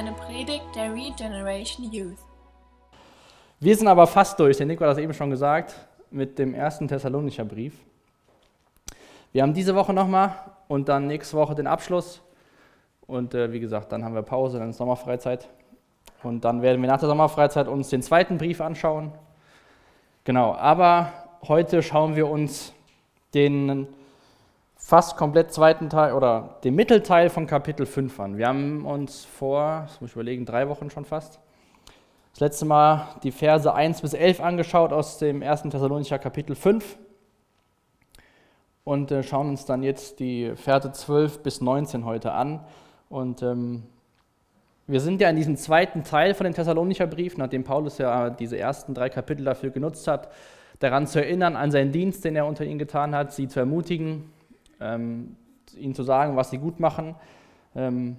eine Predigt der Regeneration Youth. Wir sind aber fast durch, der Nico hat das eben schon gesagt, mit dem ersten Thessalonicher Brief. Wir haben diese Woche nochmal und dann nächste Woche den Abschluss. Und äh, wie gesagt, dann haben wir Pause, dann ist Sommerfreizeit. Und dann werden wir nach der Sommerfreizeit uns den zweiten Brief anschauen. Genau, aber heute schauen wir uns den fast komplett zweiten Teil oder den Mittelteil von Kapitel 5 an. Wir haben uns vor, das muss ich überlegen, drei Wochen schon fast, das letzte Mal die Verse 1 bis 11 angeschaut aus dem 1. Thessalonicher Kapitel 5 und äh, schauen uns dann jetzt die Verse 12 bis 19 heute an. Und ähm, wir sind ja in diesem zweiten Teil von dem Thessalonicher Brief, nachdem Paulus ja diese ersten drei Kapitel dafür genutzt hat, daran zu erinnern, an seinen Dienst, den er unter ihnen getan hat, sie zu ermutigen, ähm, ihnen zu sagen, was sie gut machen, ähm,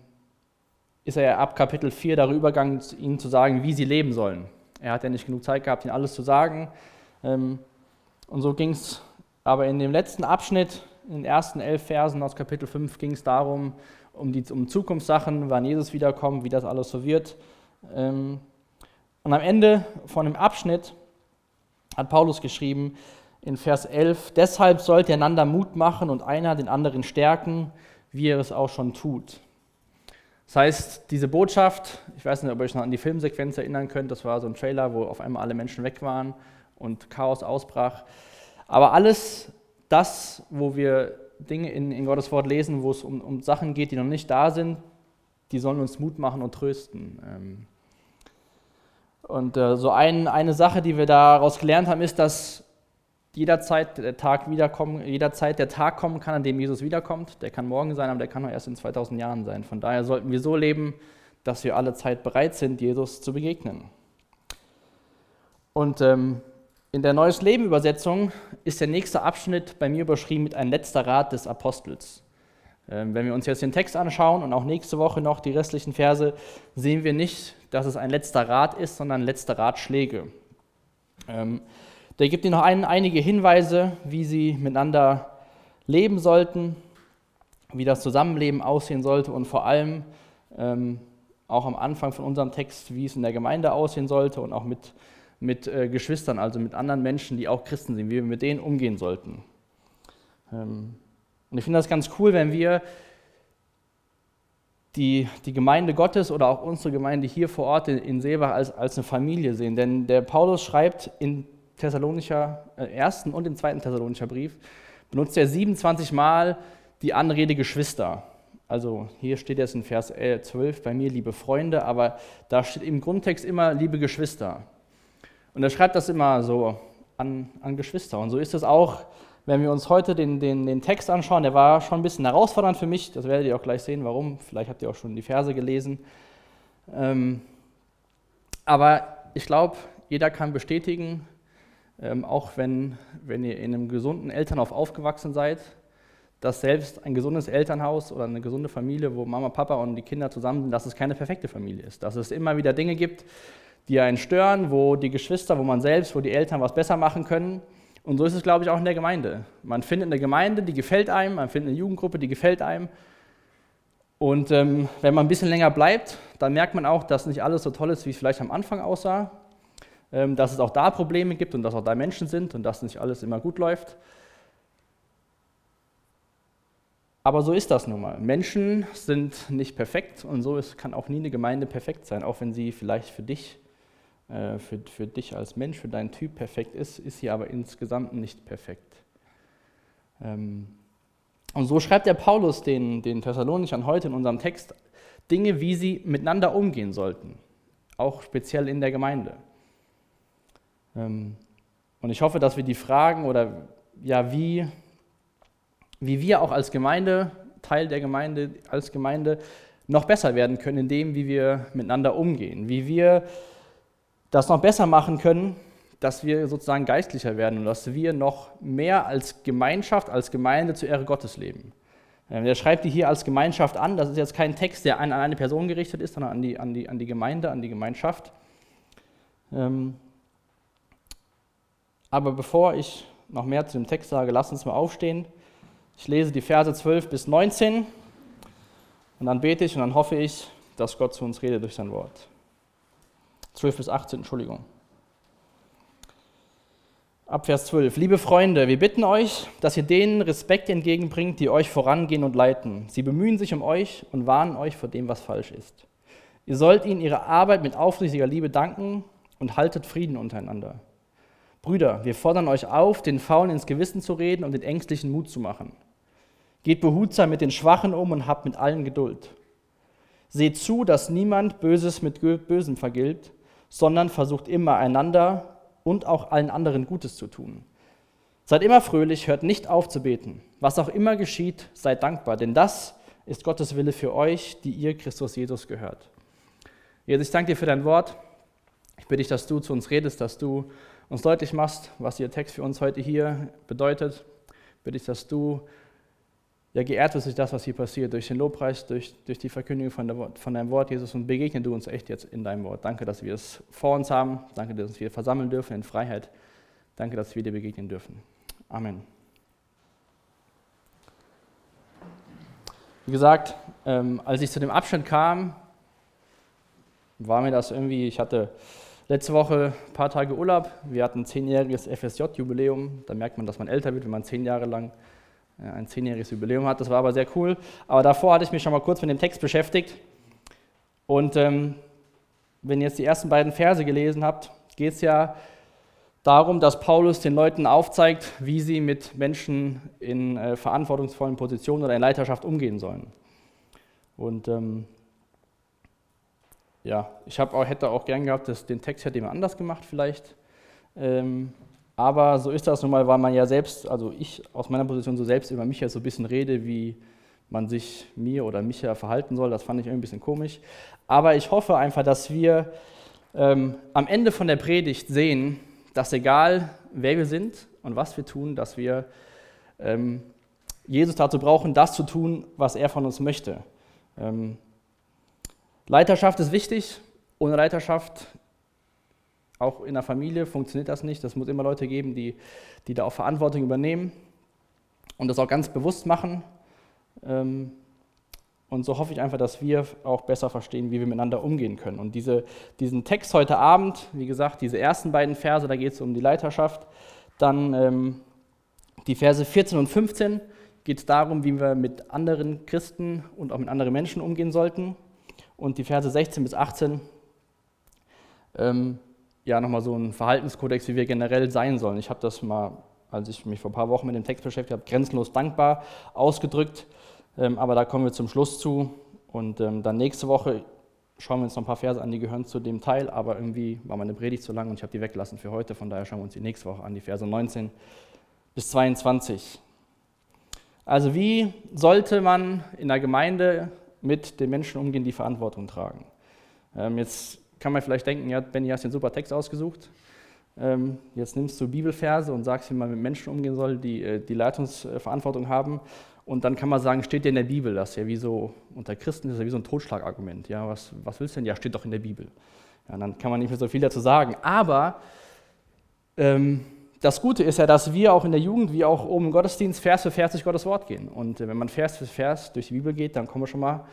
ist er ja ab Kapitel 4 darüber übergegangen, ihnen zu sagen, wie sie leben sollen. Er hat ja nicht genug Zeit gehabt, ihnen alles zu sagen. Ähm, und so ging es aber in dem letzten Abschnitt, in den ersten elf Versen aus Kapitel 5, ging es darum, um, die, um Zukunftssachen, wann Jesus wiederkommt, wie das alles so wird. Ähm, und am Ende von dem Abschnitt hat Paulus geschrieben, in Vers 11, deshalb sollt ihr einander Mut machen und einer den anderen stärken, wie er es auch schon tut. Das heißt, diese Botschaft, ich weiß nicht, ob ihr euch noch an die Filmsequenz erinnern könnt, das war so ein Trailer, wo auf einmal alle Menschen weg waren und Chaos ausbrach. Aber alles das, wo wir Dinge in, in Gottes Wort lesen, wo es um, um, Sachen geht, die noch nicht da sind, die sollen uns Mut machen und trösten. Ähm, und äh, so ein, eine Sache, die wir daraus gelernt haben, ist, dass jederzeit der Tag wiederkommen, jederzeit der Tag kommen kann, an dem Jesus wiederkommt. Der kann morgen sein, aber der kann auch erst in 2000 Jahren sein. Von daher sollten wir so leben, dass wir alle Zeit bereit sind, Jesus zu begegnen. Und ähm, in der Neues Leben Übersetzung ist der nächste Abschnitt bei mir überschrieben mit ein letzter Rat des Apostels. Ähm, wenn wir uns jetzt den Text anschauen und auch nächste Woche noch die restlichen Verse, sehen wir nicht, dass es ein letzter Rat ist, sondern letzte Ratschläge. Ähm, der gibt ihnen noch ein, einige Hinweise, wie sie miteinander leben sollten, wie das Zusammenleben aussehen sollte und vor allem ähm, auch am Anfang von unserem Text, wie es in der Gemeinde aussehen sollte und auch mit, mit äh, Geschwistern, also mit anderen Menschen, die auch Christen sind, wie wir mit denen umgehen sollten. Ähm, und ich finde das ganz cool, wenn wir die, die Gemeinde Gottes oder auch unsere Gemeinde hier vor Ort in, in Seebach als, als eine Familie sehen. Denn der Paulus schreibt in Thessalonischer, äh, ersten und im zweiten Thessalonischer Brief, benutzt er 27 Mal die Anrede Geschwister. Also hier steht jetzt in Vers 12 bei mir, liebe Freunde, aber da steht im Grundtext immer liebe Geschwister. Und er schreibt das immer so an, an Geschwister. Und so ist es auch, wenn wir uns heute den, den, den Text anschauen. Der war schon ein bisschen herausfordernd für mich. Das werdet ihr auch gleich sehen, warum. Vielleicht habt ihr auch schon die Verse gelesen. Ähm, aber ich glaube, jeder kann bestätigen, ähm, auch wenn, wenn ihr in einem gesunden Elternhaus aufgewachsen seid, dass selbst ein gesundes Elternhaus oder eine gesunde Familie, wo Mama, Papa und die Kinder zusammen sind, dass es keine perfekte Familie ist. Dass es immer wieder Dinge gibt, die einen stören, wo die Geschwister, wo man selbst, wo die Eltern was besser machen können. Und so ist es, glaube ich, auch in der Gemeinde. Man findet eine Gemeinde, die gefällt einem, man findet eine Jugendgruppe, die gefällt einem. Und ähm, wenn man ein bisschen länger bleibt, dann merkt man auch, dass nicht alles so toll ist, wie es vielleicht am Anfang aussah. Ähm, dass es auch da Probleme gibt und dass auch da Menschen sind und dass nicht alles immer gut läuft. Aber so ist das nun mal. Menschen sind nicht perfekt und so ist, kann auch nie eine Gemeinde perfekt sein, auch wenn sie vielleicht für dich, äh, für, für dich als Mensch, für deinen Typ perfekt ist, ist sie aber insgesamt nicht perfekt. Ähm, und so schreibt der Paulus den, den Thessalonichern heute in unserem Text Dinge, wie sie miteinander umgehen sollten, auch speziell in der Gemeinde. Ähm, und ich hoffe, dass wir die Fragen oder ja, wie, wie wir auch als Gemeinde, Teil der Gemeinde, als Gemeinde noch besser werden können in dem, wie wir miteinander umgehen, wie wir das noch besser machen können, dass wir sozusagen geistlicher werden und dass wir noch mehr als Gemeinschaft, als Gemeinde zur Ehre Gottes leben. Ähm, er schreibt die hier als Gemeinschaft an. Das ist jetzt kein Text, der an eine Person gerichtet ist, sondern an die, an die, an die Gemeinde, an die Gemeinschaft. Ähm, aber bevor ich noch mehr zu dem Text sage, lasst uns mal aufstehen. Ich lese die Verse 12 bis 19 und dann bete ich und dann hoffe ich, dass Gott zu uns redet durch sein Wort. 12 bis 18, Entschuldigung. Ab Vers 12. Liebe Freunde, wir bitten euch, dass ihr denen Respekt entgegenbringt, die euch vorangehen und leiten. Sie bemühen sich um euch und warnen euch vor dem, was falsch ist. Ihr sollt ihnen ihre Arbeit mit aufrichtiger Liebe danken und haltet Frieden untereinander. Brüder, wir fordern euch auf, den Faulen ins Gewissen zu reden und den Ängstlichen Mut zu machen. Geht behutsam mit den Schwachen um und habt mit allen Geduld. Seht zu, dass niemand Böses mit Bösem vergilt, sondern versucht immer einander und auch allen anderen Gutes zu tun. Seid immer fröhlich, hört nicht auf zu beten. Was auch immer geschieht, seid dankbar, denn das ist Gottes Wille für euch, die ihr Christus Jesus gehört. Jesus, ich danke dir für dein Wort. Ich bitte dich, dass du zu uns redest, dass du uns deutlich machst, was Ihr Text für uns heute hier bedeutet. Ich bitte dich, dass du ja, geehrt wirst durch das, was hier passiert, durch den Lobpreis, durch, durch die Verkündigung von, der, von deinem Wort, Jesus, und begegne du uns echt jetzt in deinem Wort. Danke, dass wir es vor uns haben. Danke, dass wir versammeln dürfen in Freiheit. Danke, dass wir dir begegnen dürfen. Amen. Wie gesagt, ähm, als ich zu dem Abschnitt kam, war mir das irgendwie, ich hatte letzte Woche ein paar Tage Urlaub. Wir hatten ein zehnjähriges FSJ-Jubiläum. Da merkt man, dass man älter wird, wenn man zehn Jahre lang äh, ein zehnjähriges Jubiläum hat. Das war aber sehr cool. Aber davor hatte ich mich schon mal kurz mit dem Text beschäftigt. Und ähm, wenn ihr jetzt die ersten beiden Verse gelesen habt, geht es ja darum, dass Paulus den Leuten aufzeigt, wie sie mit Menschen in äh, verantwortungsvollen Positionen oder in Leiterschaft umgehen sollen. Und ähm, ja, ich auch, hätte auch gern gehabt, dass den Text hätte jemand anders gemacht vielleicht. Ähm, aber so ist das nun mal, weil man ja selbst, also ich aus meiner Position so selbst über mich ja so ein bisschen rede, wie man sich mir oder mich ja verhalten soll. Das fand ich irgendwie ein bisschen komisch. Aber ich hoffe einfach, dass wir ähm, am Ende von der Predigt sehen, dass egal wer wir sind und was wir tun, dass wir ähm, Jesus dazu brauchen, das zu tun, was er von uns möchte. Ähm, Leiterschaft ist wichtig. Ohne Leiterschaft, auch in der Familie, funktioniert das nicht. Es muss immer Leute geben, die, die da auch Verantwortung übernehmen und das auch ganz bewusst machen. Ähm, und so hoffe ich einfach, dass wir auch besser verstehen, wie wir miteinander umgehen können. Und diese, diesen Text heute Abend, wie gesagt, diese ersten beiden Verse, da geht es um die Leiterschaft. Dann ähm, die Verse 14 und 15 geht es darum, wie wir mit anderen Christen und auch mit anderen Menschen umgehen sollten und die Verse 16 bis 18 ähm, ja nochmal so ein Verhaltenskodex, wie wir generell sein sollen. Ich habe das mal, als ich mich vor ein paar Wochen mit dem Text beschäftigt habe, grenzenlos dankbar ausgedrückt, ähm, aber da kommen wir zum Schluss zu und ähm, dann nächste Woche schauen wir uns noch ein paar Verse an, die gehören zu dem Teil, aber irgendwie war meine Predigt zu lang und ich habe die weggelassen für heute, von daher schauen wir uns die nächste Woche an, die Verse 19 bis 22. Also wie sollte man in der Gemeinde mit den Menschen umgehen, die Verantwortung tragen. Ähm, jetzt kann man vielleicht denken, ja, Benny, hast den super Text ausgesucht. Ähm, jetzt nimmst du Bibelverse und sagst, wie man mit Menschen umgehen soll, die äh, die Leitungsverantwortung haben. Und dann kann man sagen, steht ja in der Bibel. Das ist ja wie so, unter Christen ist ja wie so ein Totschlagargument. Ja, was, was willst du denn? Ja, steht doch in der Bibel. Ja, dann kann man nicht mehr so viel dazu sagen. Aber ähm, das Gute ist ja, dass wir auch in der Jugend, wie auch oben im Gottesdienst, Vers für Vers durch Gottes Wort gehen. Und äh, wenn man Vers für Vers durch die Bibel geht, dann kommen schon mal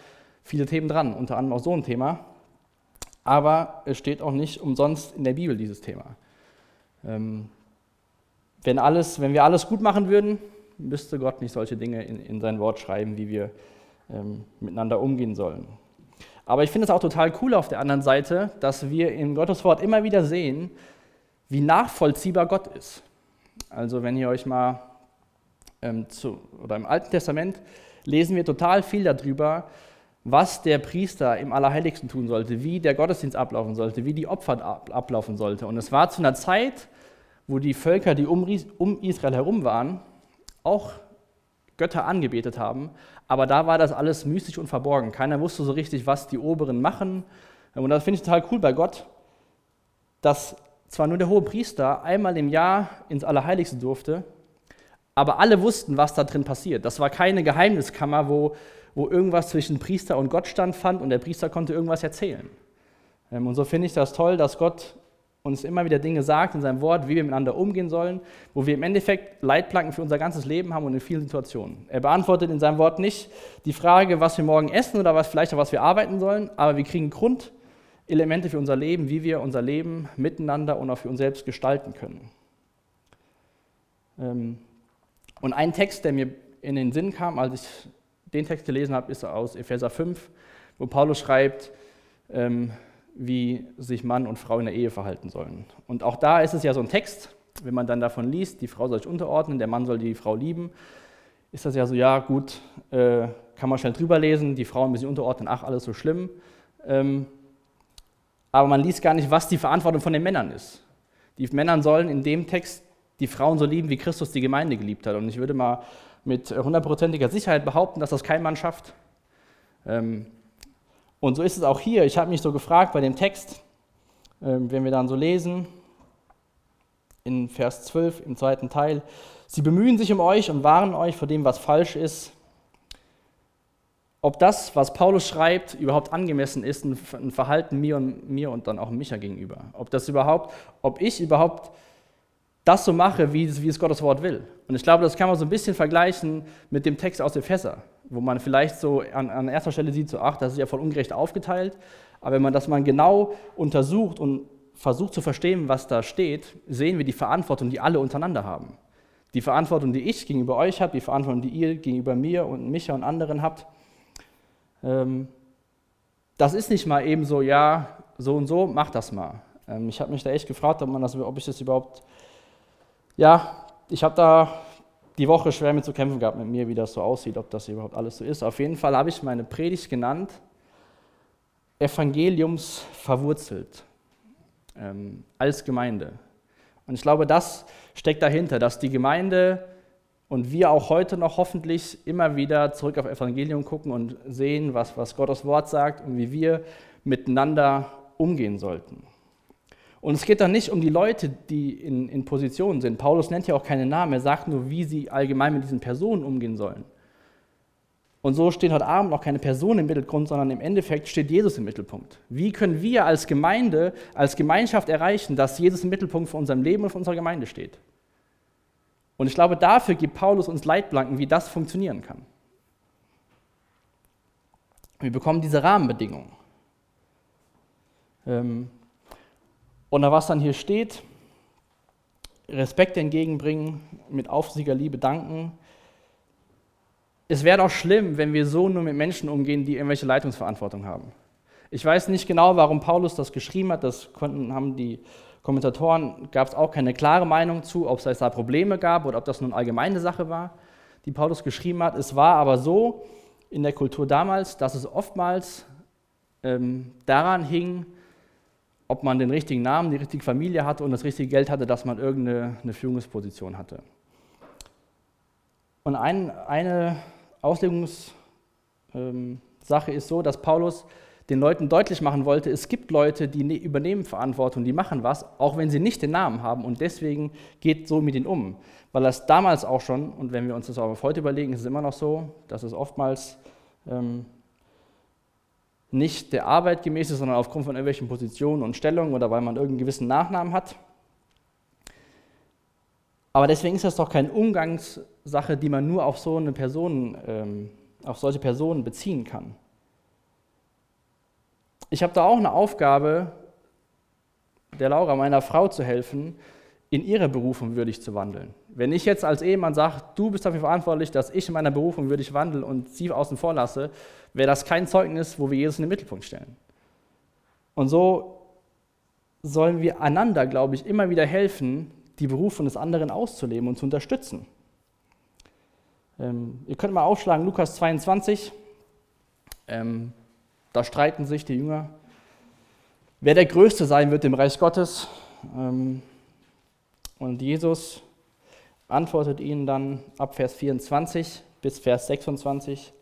viele Themen dran, unter anderem auch so ein Thema. Aber es steht auch nicht umsonst in der Bibel dieses Thema. Ähm, wenn, alles, wenn wir alles gut machen würden, müsste Gott nicht solche Dinge in, in sein Wort schreiben, wie wir ähm, miteinander umgehen sollen. Aber ich finde es auch total cool auf der anderen Seite, dass wir in Gottes Wort immer wieder sehen, wie nachvollziehbar Gott ist. Also wenn ihr euch mal ähm, zu, oder im Alten Testament lesen wir total viel darüber, was der Priester im Allerheiligsten tun sollte, wie der Gottesdienst ablaufen sollte, wie die Opfer ablaufen sollte. Und es war zu einer Zeit, wo die Völker, die um, um Israel herum waren, auch Götter angebetet haben, aber da war das alles mystisch und verborgen. Keiner wusste so richtig, was die Oberen machen. Und das finde ich total cool bei Gott, dass zwar nur der hohe Priester einmal im Jahr ins Allerheiligste durfte, aber alle wussten, was da drin passiert. Das war keine Geheimniskammer, wo, wo irgendwas zwischen Priester und Gott standfand und der Priester konnte irgendwas erzählen. Ähm, und so finde ich das toll, dass Gott uns immer wieder Dinge sagt in seinem Wort, wie wir miteinander umgehen sollen, wo wir im Endeffekt Leitplanken für unser ganzes Leben haben und in vielen Situationen. Er beantwortet in seinem Wort nicht die Frage, was wir morgen essen oder was vielleicht auch was wir arbeiten sollen, aber wir kriegen Grundelemente für unser Leben, wie wir unser Leben miteinander und auch für uns selbst gestalten können. Ähm, und ein Text, der mir in den Sinn kam, als ich den Text gelesen habe, ist aus Epheser 5, wo Paulus schreibt, ähm, wie sich Mann und Frau in der Ehe verhalten sollen. Und auch da ist es ja so ein Text, wenn man dann davon liest, die Frau soll sich unterordnen, der Mann soll die Frau lieben, ist das ja so, ja gut, äh, kann man schnell drüber lesen, die Frau ein bisschen unterordnen, ach, alles so schlimm. Aber man liest gar nicht, was die Verantwortung von den Männern ist. Die Männer sollen in dem Text die Frauen so lieben, wie Christus die Gemeinde geliebt hat. Und ich würde mal mit hundertprozentiger Sicherheit behaupten, dass das kein Mann schafft. Ähm, und so ist es auch hier. Ich habe mich so gefragt bei dem Text, ähm, wenn wir dann so lesen, in Vers 12 im zweiten Teil, sie bemühen sich um euch und warnen euch vor dem, was falsch ist. Ob das, was Paulus schreibt, überhaupt angemessen ist, ein Verhalten mir und, mir und dann auch Micha gegenüber. Ob das überhaupt, ob ich überhaupt das so mache, wie es, wie es Gottes Wort will. Und ich glaube, das kann man so ein bisschen vergleichen mit dem Text aus Epheser, wo man vielleicht so an, an erster Stelle sieht, so, ach, das ist ja voll ungerecht aufgeteilt. Aber wenn man das mal genau untersucht und versucht zu verstehen, was da steht, sehen wir die Verantwortung, die alle untereinander haben. Die Verantwortung, die ich gegenüber euch habe, die Verantwortung, die ihr gegenüber mir und Micha und anderen habt. Ähm, das ist nicht mal eben so, ja, so und so, mach das mal. Ähm, ich habe mich da echt gefragt, ob, man das, ob ich das überhaupt ja, ich habe da die Woche schwer mit zu kämpfen gehabt mit mir, wie das so aussieht, ob das überhaupt alles so ist. Auf jeden Fall habe ich meine Predigt genannt, Evangeliums verwurzelt, ähm, als Gemeinde. Und ich glaube, das steckt dahinter, dass die Gemeinde und wir auch heute noch hoffentlich immer wieder zurück auf Evangelium gucken und sehen, was, was Gottes Wort sagt und wie wir miteinander umgehen sollten. Und es geht dann nicht um die Leute, die in, in Positionen sind. Paulus nennt ja auch keine Namen, er sagt nur, wie sie allgemein mit diesen Personen umgehen sollen. Und so steht heute Abend auch keine Person im Mittelpunkt, sondern im Endeffekt steht Jesus im Mittelpunkt. Wie können wir als Gemeinde, als Gemeinschaft erreichen, dass Jesus im Mittelpunkt von unserem Leben und von unserer Gemeinde steht? Und ich glaube, dafür gibt Paulus uns Leitplanken, wie das funktionieren kann. Wir bekommen diese Rahmenbedingungen. Ähm, und was dann hier steht, Respekt entgegenbringen, mit aufsiger Liebe danken. Es wäre doch schlimm, wenn wir so nur mit Menschen umgehen, die irgendwelche Leitungsverantwortung haben. Ich weiß nicht genau, warum Paulus das geschrieben hat, das konnten, haben die Kommentatoren, gab es auch keine klare Meinung zu, ob es da Probleme gab oder ob das nun allgemeine Sache war, die Paulus geschrieben hat. Es war aber so in der Kultur damals, dass es oftmals ähm, daran hing, ob man den richtigen Namen, die richtige Familie hatte und das richtige Geld hatte, dass man irgendeine eine Führungsposition hatte. Und ein, eine Auslegungssache ähm, ist so, dass Paulus den Leuten deutlich machen wollte, es gibt Leute, die ne, übernehmen Verantwortung, die machen was, auch wenn sie nicht den Namen haben und deswegen geht so mit ihnen um. Weil das damals auch schon, und wenn wir uns das auch heute überlegen, ist es immer noch so, dass es oftmals ähm, nicht der Arbeit gemäß ist, sondern aufgrund von irgendwelchen Positionen und Stellungen oder weil man irgendeinen gewissen Nachnamen hat. Aber deswegen ist das doch keine Umgangssache, die man nur auf so eine Person, ähm, auf solche Personen beziehen kann. Ich habe da auch eine Aufgabe, der Laura, meiner Frau zu helfen, in ihrer Berufung würdig zu wandeln. Wenn ich jetzt als Ehemann sage, du bist dafür verantwortlich, dass ich in meiner Berufung würdig wandle und sie außen vor lasse, wäre das kein Zeugnis, wo wir Jesus in den Mittelpunkt stellen. Und so sollen wir einander, glaube ich, immer wieder helfen, die Berufung des anderen auszuleben und zu unterstützen. Ähm, ihr könnt mal aufschlagen, Lukas 22. Ähm, da streiten sich die Jünger, wer der Größte sein wird im Reich Gottes. Ähm, und Jesus antwortet ihnen dann ab Vers 24 bis Vers 26.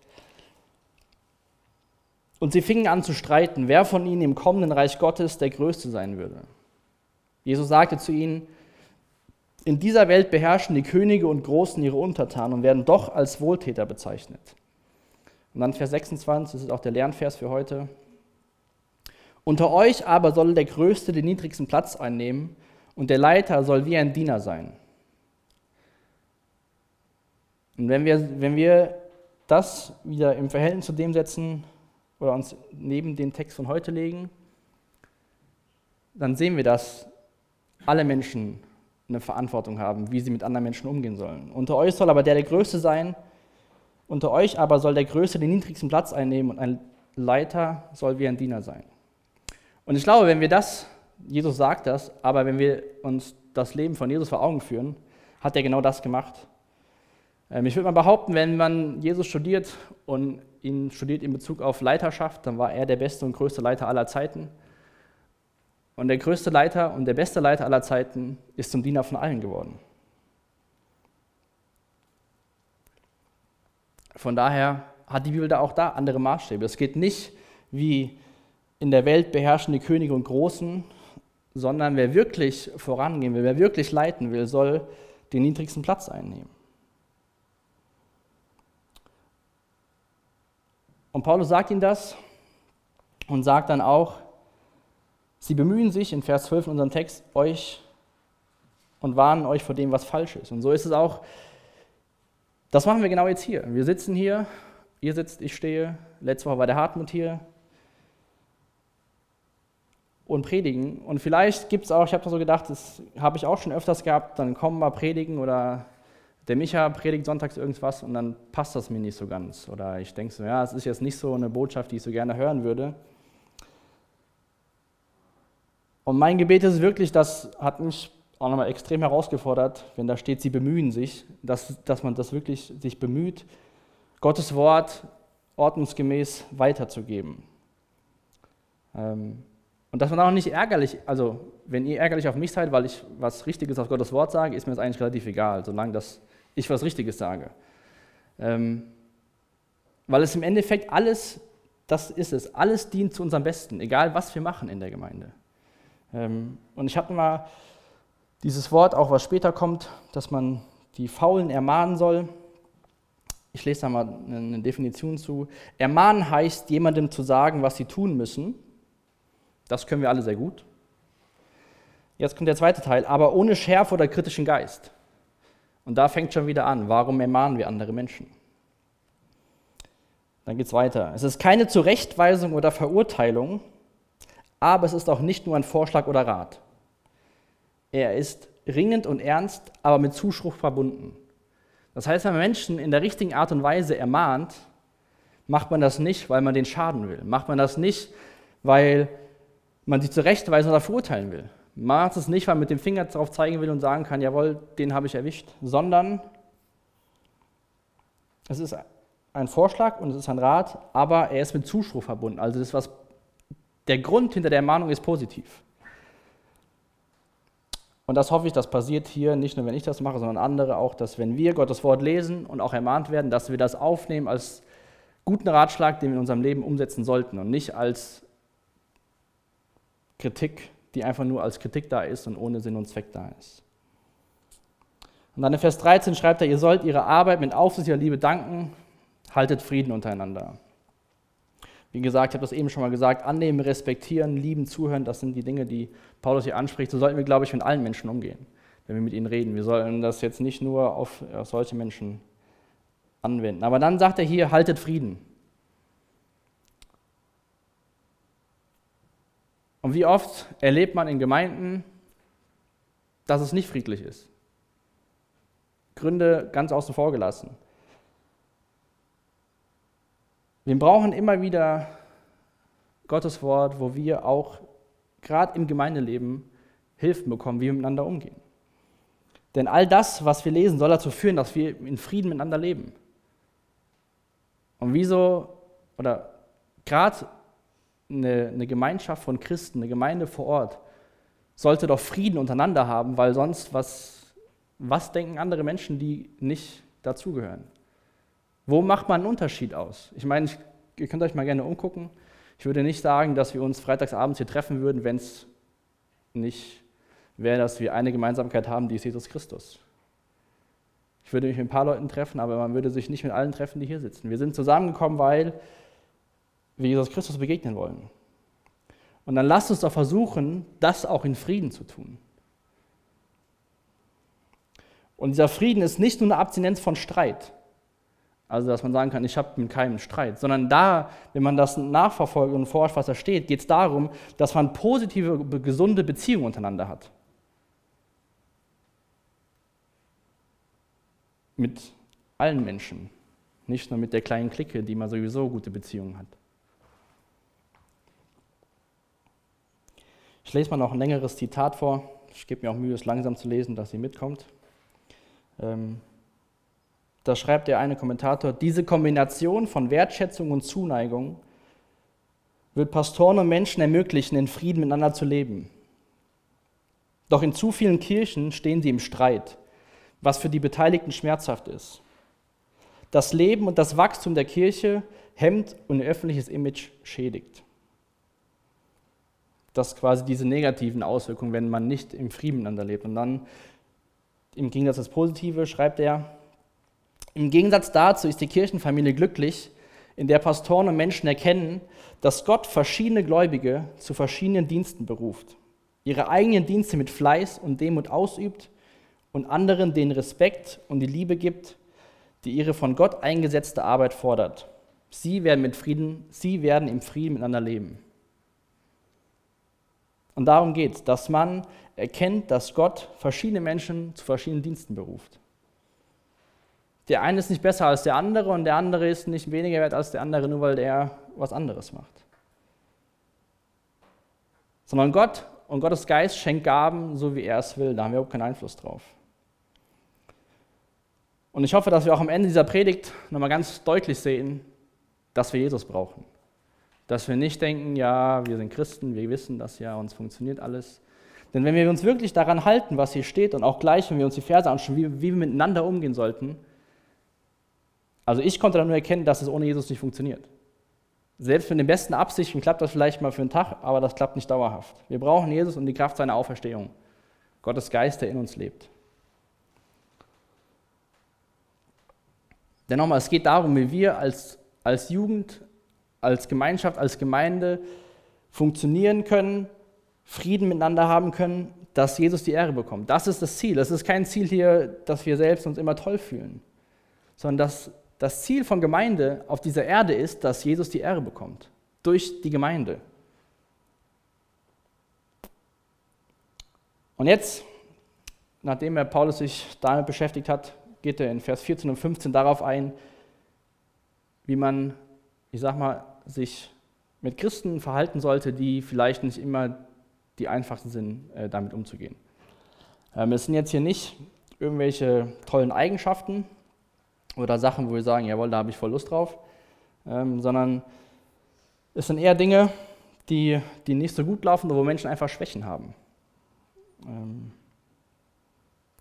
Und sie fingen an zu streiten, wer von ihnen im kommenden Reich Gottes der Größte sein würde. Jesus sagte zu ihnen, in dieser Welt beherrschen die Könige und Großen ihre Untertanen und werden doch als Wohltäter bezeichnet. Und dann Vers 26, das ist auch der Lernvers für heute. Unter euch aber soll der Größte den niedrigsten Platz einnehmen und der Leiter soll wie ein Diener sein. Und wenn wir, wenn wir das wieder im Verhältnis zu dem setzen oder uns neben den Text von heute legen, dann sehen wir, dass alle Menschen eine Verantwortung haben, wie sie mit anderen Menschen umgehen sollen. Unter euch soll aber der der Größte sein, unter euch aber soll der Größte den niedrigsten Platz einnehmen und ein Leiter soll wie ein Diener sein. Und ich glaube, wenn wir das, Jesus sagt das, aber wenn wir uns das Leben von Jesus vor Augen führen, hat er genau das gemacht. Ähm, ich würde mal behaupten, wenn man Jesus studiert und ihn studiert in Bezug auf Leiterschaft, dann war er der beste und größte Leiter aller Zeiten. Und der größte Leiter und der beste Leiter aller Zeiten ist zum Diener von allen geworden. Von daher hat die Bibel da auch da andere Maßstäbe. Es geht nicht wie in der Welt beherrschende Könige und Großen, sondern wer wirklich vorangehen will, wer wirklich leiten will, soll den niedrigsten Platz einnehmen. Und Paulus sagt ihnen das und sagt dann auch, Sie bemühen sich in Vers 12 in unserem Text euch und warnen euch vor dem, was falsch ist. Und so ist es auch, das machen wir genau jetzt hier. Wir sitzen hier, ihr sitzt, ich stehe, letzte Woche war der Hartmut hier und predigen. Und vielleicht gibt es auch, ich habe so gedacht, das habe ich auch schon öfters gehabt, dann kommen wir predigen oder der Micha predigt sonntags irgendwas und dann passt das mir nicht so ganz. Oder ich denke so, ja, es ist jetzt nicht so eine Botschaft, die ich so gerne hören würde. Und mein Gebet ist wirklich, das hat mich auch nochmal extrem herausgefordert, wenn da steht, sie bemühen sich, dass, dass man das wirklich sich bemüht, Gottes Wort ordnungsgemäß weiterzugeben. Ähm, und dass man auch nicht ärgerlich, also wenn ihr ärgerlich auf mich seid, weil ich was Richtiges auf Gottes Wort sage, ist mir das eigentlich relativ egal, solange das ich was Richtiges sage. Ähm, weil es im Endeffekt alles, das ist es, alles dient zu unserem Besten, egal was wir machen in der Gemeinde. Ähm, und ich habe mal dieses Wort, auch was später kommt, dass man die Faulen ermahnen soll. Ich lese da mal eine Definition zu. Ermahnen heißt, jemandem zu sagen, was sie tun müssen. Das können wir alle sehr gut. Jetzt kommt der zweite Teil, aber ohne Schärfe oder kritischen Geist. Und da fängt schon wieder an. Warum ermahnen wir andere Menschen? Dann geht es weiter. Es ist keine Zurechtweisung oder Verurteilung, aber es ist auch nicht nur ein Vorschlag oder Rat. Er ist ringend und ernst, aber mit Zuspruch verbunden. Das heißt, wenn man Menschen in der richtigen Art und Weise ermahnt, macht man das nicht, weil man den schaden will. Macht man das nicht, weil man sie zurechtweisen oder verurteilen will. Macht es nicht, weil man mit dem Finger darauf zeigen will und sagen kann, jawohl, den habe ich erwischt, sondern es ist ein Vorschlag und es ist ein Rat, aber er ist mit Zuspruch verbunden. Also das was der Grund hinter der Ermahnung ist positiv. Und das hoffe ich, das passiert hier nicht nur, wenn ich das mache, sondern andere auch, dass wenn wir Gottes Wort lesen und auch ermahnt werden, dass wir das aufnehmen als guten Ratschlag, den wir in unserem Leben umsetzen sollten und nicht als Kritik, die einfach nur als Kritik da ist und ohne Sinn und Zweck da ist. Und dann in Vers 13 schreibt er, ihr sollt ihre Arbeit mit aufsichtlicher Liebe danken, haltet Frieden untereinander. Wie gesagt, ich habe das eben schon mal gesagt, annehmen, respektieren, lieben, zuhören, das sind die Dinge, die Paulus hier anspricht. So sollten wir, glaube ich, mit allen Menschen umgehen, wenn wir mit ihnen reden. Wir sollen das jetzt nicht nur auf, auf solche Menschen anwenden. Aber dann sagt er hier, haltet Frieden. Und wie oft erlebt man in Gemeinden, dass es nicht friedlich ist? Gründe ganz außen vor gelassen. Wir brauchen immer wieder Gottes Wort, wo wir auch gerade im Gemeindeleben Hilfen bekommen, wie wir miteinander umgehen. Denn all das, was wir lesen, soll dazu führen, dass wir in Frieden miteinander leben. Und wieso, oder gerade eine, eine, Gemeinschaft von Christen, eine Gemeinde vor Ort, sollte doch Frieden untereinander haben, weil sonst was, was denken andere Menschen, die nicht dazugehören? Wo macht man einen Unterschied aus? Ich meine, ihr könnt euch mal gerne umgucken. Ich würde nicht sagen, dass wir uns freitagsabends hier treffen würden, wenn es nicht wäre, dass wir eine Gemeinsamkeit haben, die ist Jesus Christus. Ich würde mich mit ein paar Leuten treffen, aber man würde sich nicht mit allen treffen, die hier sitzen. Wir sind zusammengekommen, weil wir Jesus Christus begegnen wollen. Und dann lasst uns doch versuchen, das auch in Frieden zu tun. Und dieser Frieden ist nicht nur eine Abstinenz von Streit, also dass man sagen kann, ich habe mit keinem Streit, sondern da, wenn man das nachverfolgt und forscht, was da steht, geht es darum, dass man positive, gesunde Beziehungen untereinander hat. Mit allen Menschen, nicht nur mit der kleinen Clique, die man sowieso gute Beziehungen hat. Ich lese mal noch ein längeres Zitat vor. Ich gebe mir auch Mühe, es langsam zu lesen, dass sie mitkommt. Ähm, da schreibt der eine Kommentator, diese Kombination von Wertschätzung und Zuneigung wird Pastoren und Menschen ermöglichen, in Frieden miteinander zu leben. Doch in zu vielen Kirchen stehen sie im Streit, was für die Beteiligten schmerzhaft ist. Das Leben und das Wachstum der Kirche hemmt und ihr öffentliches Image schädigt. Das ist quasi diese negativen Auswirkungen, wenn man nicht im Frieden miteinander lebt. Und dann im Gegensatz das Positive schreibt er, im Gegensatz dazu ist die Kirchenfamilie glücklich, in der Pastoren und Menschen erkennen, dass Gott verschiedene Gläubige zu verschiedenen Diensten beruft, ihre eigenen Dienste mit Fleiß und Demut ausübt und anderen den Respekt und die Liebe gibt, die ihre von Gott eingesetzte Arbeit fordert. Sie werden mit Frieden, sie werden im Frieden miteinander leben. Und darum geht es, dass man erkennt, dass Gott verschiedene Menschen zu verschiedenen Diensten beruft. Der eine ist nicht besser als der andere und der andere ist nicht weniger wert als der andere, nur weil er was anderes macht. Sondern Gott und Gottes Geist schenkt Gaben, so wie er es will. Da haben wir überhaupt keinen Einfluss drauf. Und ich hoffe, dass wir auch am Ende dieser Predigt nochmal ganz deutlich sehen, dass wir Jesus brauchen. Dass wir nicht denken, ja, wir sind Christen, wir wissen das ja, uns funktioniert alles. Denn wenn wir uns wirklich daran halten, was hier steht, und auch gleich, wenn wir uns die Verse anschauen, wie, wie wir miteinander umgehen sollten, also ich konnte dann nur erkennen, dass es ohne Jesus nicht funktioniert. Selbst mit den besten Absichten klappt das vielleicht mal für einen Tag, aber das klappt nicht dauerhaft. Wir brauchen Jesus und die Kraft seiner Auferstehung. Gottes Geist, der in uns lebt. Denn nochmal, es geht darum, wie wir als, als Jugend als Gemeinschaft, als Gemeinde funktionieren können, Frieden miteinander haben können, dass Jesus die Ehre bekommt. Das ist das Ziel. Es ist kein Ziel hier, dass wir selbst uns immer toll fühlen, sondern dass das Ziel von Gemeinde auf dieser Erde ist, dass Jesus die Ehre bekommt durch die Gemeinde. Und jetzt, nachdem er Paulus sich damit beschäftigt hat, geht er in Vers 14 und 15 darauf ein, wie man, ich sag mal, sich mit Christen verhalten sollte, die vielleicht nicht immer die einfachsten sind, äh, damit umzugehen. Ähm, es sind jetzt hier nicht irgendwelche tollen Eigenschaften oder Sachen, wo wir sagen, jawohl, da habe ich voll Lust drauf, ähm, sondern es sind eher Dinge, die, die nicht so gut laufen oder wo Menschen einfach Schwächen haben. Ähm,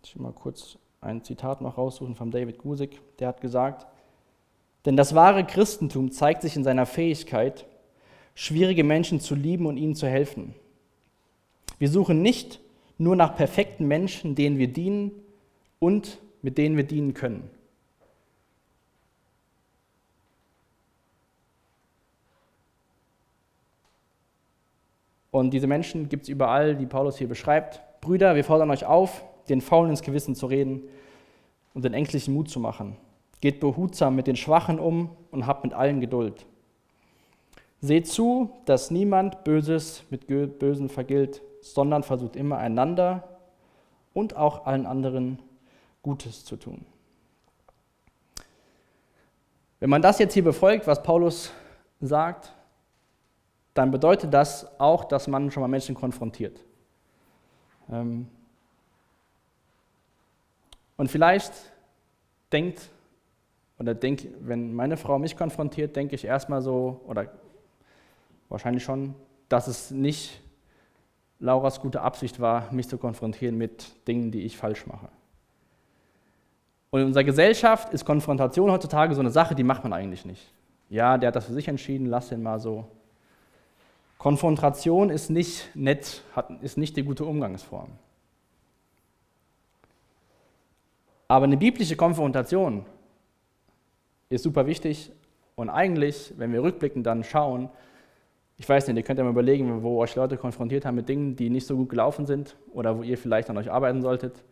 ich will mal kurz ein Zitat noch raussuchen von David Gusik, der hat gesagt, denn das wahre Christentum zeigt sich in seiner Fähigkeit, schwierige Menschen zu lieben und ihnen zu helfen. Wir suchen nicht nur nach perfekten Menschen, denen wir dienen und mit denen wir dienen können. Und diese Menschen gibt es überall, die Paulus hier beschreibt. Brüder, wir fordern euch auf, den Faulen ins Gewissen zu reden und den Ängstlichen Mut zu machen. Geht behutsam mit den Schwachen um und habt mit allen Geduld. Seht zu, dass niemand Böses mit Bösen vergilt, sondern versucht immer einander und auch allen anderen Gutes zu tun. Wenn man das jetzt hier befolgt, was Paulus sagt, dann bedeutet das auch, dass man schon mal Menschen konfrontiert. Ähm, und vielleicht denkt oder denke, wenn meine Frau mich konfrontiert, denke ich erstmal so, oder wahrscheinlich schon, dass es nicht Lauras gute Absicht war, mich zu konfrontieren mit Dingen, die ich falsch mache. Und in unserer Gesellschaft ist Konfrontation heutzutage so eine Sache, die macht man eigentlich nicht. Ja, der hat das für sich entschieden, lass den mal so. Konfrontation ist nicht nett, ist nicht die gute Umgangsform. Aber eine biblische Konfrontation ist super wichtig und eigentlich, wenn wir rückblickend dann schauen, Ich weiß nicht, ihr könnt ja mal überlegen, wo euch Leute konfrontiert haben mit Dingen, die nicht so gut gelaufen sind oder wo ihr vielleicht an euch arbeiten solltet.